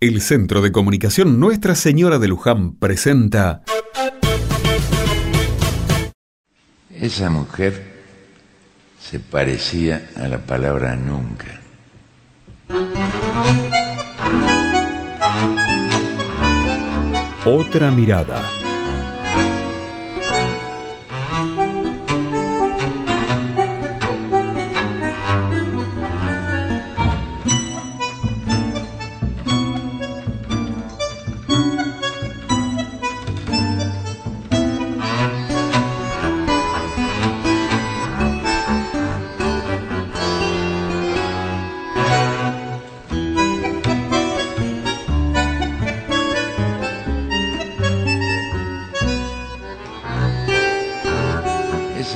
El Centro de Comunicación Nuestra Señora de Luján presenta... Esa mujer se parecía a la palabra nunca. Otra mirada.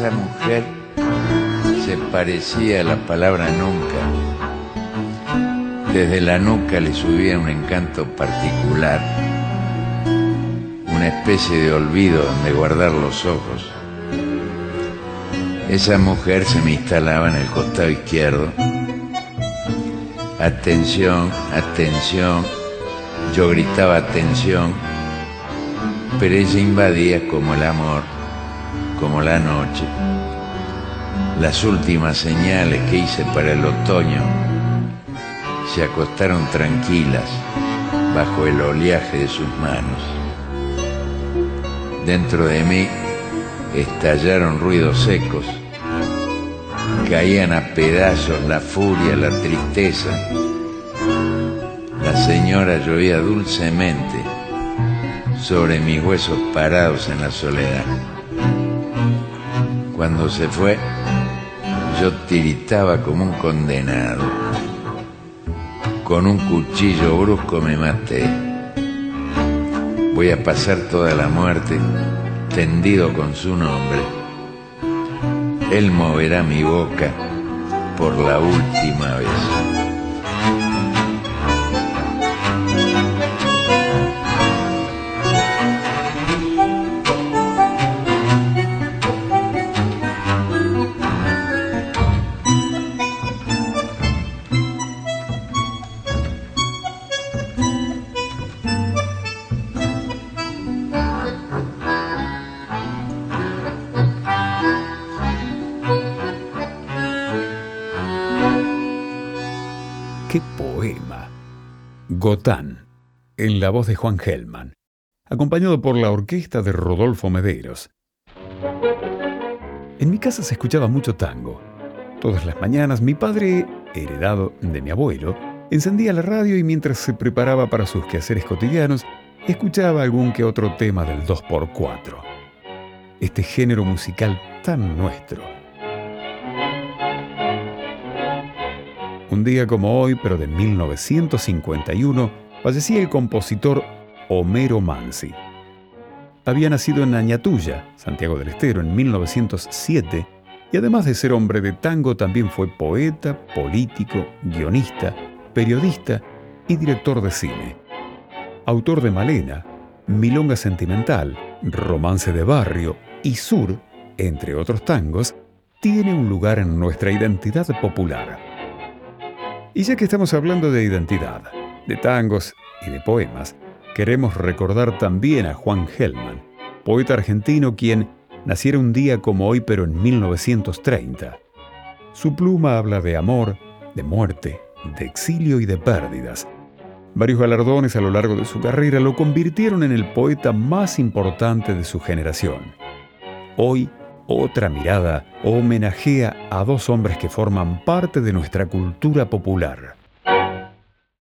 Esa mujer se parecía a la palabra nunca. Desde la nuca le subía un encanto particular, una especie de olvido donde guardar los ojos. Esa mujer se me instalaba en el costado izquierdo. Atención, atención. Yo gritaba atención, pero ella invadía como el amor como la noche. Las últimas señales que hice para el otoño se acostaron tranquilas bajo el oleaje de sus manos. Dentro de mí estallaron ruidos secos, caían a pedazos la furia, la tristeza. La señora llovía dulcemente sobre mis huesos parados en la soledad. Cuando se fue, yo tiritaba como un condenado. Con un cuchillo brusco me maté. Voy a pasar toda la muerte tendido con su nombre. Él moverá mi boca por la última vez. ¡Qué poema! Gotán, en la voz de Juan Gelman, acompañado por la orquesta de Rodolfo Mederos. En mi casa se escuchaba mucho tango. Todas las mañanas mi padre, heredado de mi abuelo, encendía la radio y mientras se preparaba para sus quehaceres cotidianos, escuchaba algún que otro tema del 2x4. Este género musical tan nuestro Un día como hoy, pero de 1951, fallecía el compositor Homero Mansi. Había nacido en Añatuya, Santiago del Estero, en 1907 y además de ser hombre de tango también fue poeta, político, guionista, periodista y director de cine. Autor de Malena, Milonga Sentimental, Romance de Barrio y Sur, entre otros tangos, tiene un lugar en nuestra identidad popular. Y ya que estamos hablando de identidad, de tangos y de poemas, queremos recordar también a Juan Gelman, poeta argentino quien naciera un día como hoy pero en 1930. Su pluma habla de amor, de muerte, de exilio y de pérdidas. Varios galardones a lo largo de su carrera lo convirtieron en el poeta más importante de su generación. Hoy otra mirada homenajea a dos hombres que forman parte de nuestra cultura popular.